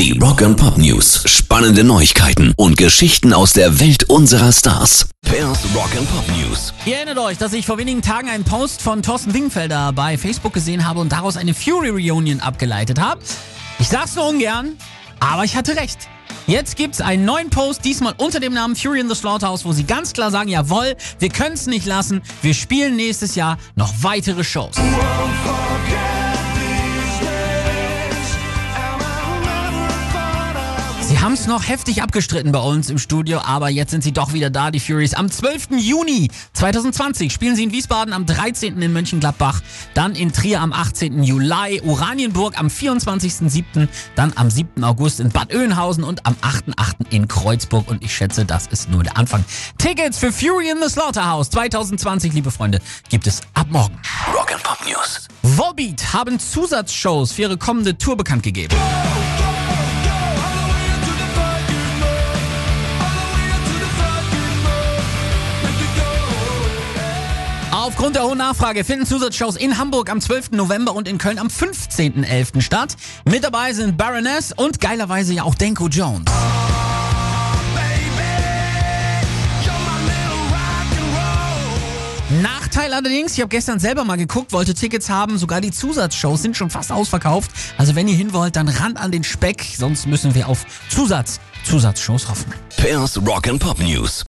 Die Rock and Pop News. Spannende Neuigkeiten und Geschichten aus der Welt unserer Stars. Pairs Rock and Pop News. Ihr erinnert euch, dass ich vor wenigen Tagen einen Post von Thorsten Dingfelder bei Facebook gesehen habe und daraus eine Fury Reunion abgeleitet habe. Ich sag's nur ungern, aber ich hatte recht. Jetzt gibt's einen neuen Post, diesmal unter dem Namen Fury in the Slaughterhouse, wo sie ganz klar sagen, jawohl, wir können's nicht lassen, wir spielen nächstes Jahr noch weitere Shows. Sie haben es noch heftig abgestritten bei uns im Studio, aber jetzt sind sie doch wieder da, die Furies. Am 12. Juni 2020 spielen sie in Wiesbaden, am 13. in Mönchengladbach, dann in Trier am 18. Juli, Oranienburg am 24.07., dann am 7. August in Bad Oeynhausen und am 8.8. in Kreuzburg. Und ich schätze, das ist nur der Anfang. Tickets für Fury in the Slaughterhouse 2020, liebe Freunde, gibt es ab morgen. Rock and Pop News. Volbeat haben Zusatzshows für ihre kommende Tour bekannt gegeben. Aufgrund der hohen Nachfrage finden Zusatzshows in Hamburg am 12. November und in Köln am 15.11. statt. Mit dabei sind Baroness und geilerweise ja auch Denko Jones. Nachteil allerdings, ich habe gestern selber mal geguckt, wollte Tickets haben, sogar die Zusatzshows sind schon fast ausverkauft. Also wenn ihr hin wollt, dann ran an den Speck, sonst müssen wir auf Zusatz, Zusatzshows hoffen. Pairs Rock and Pop News.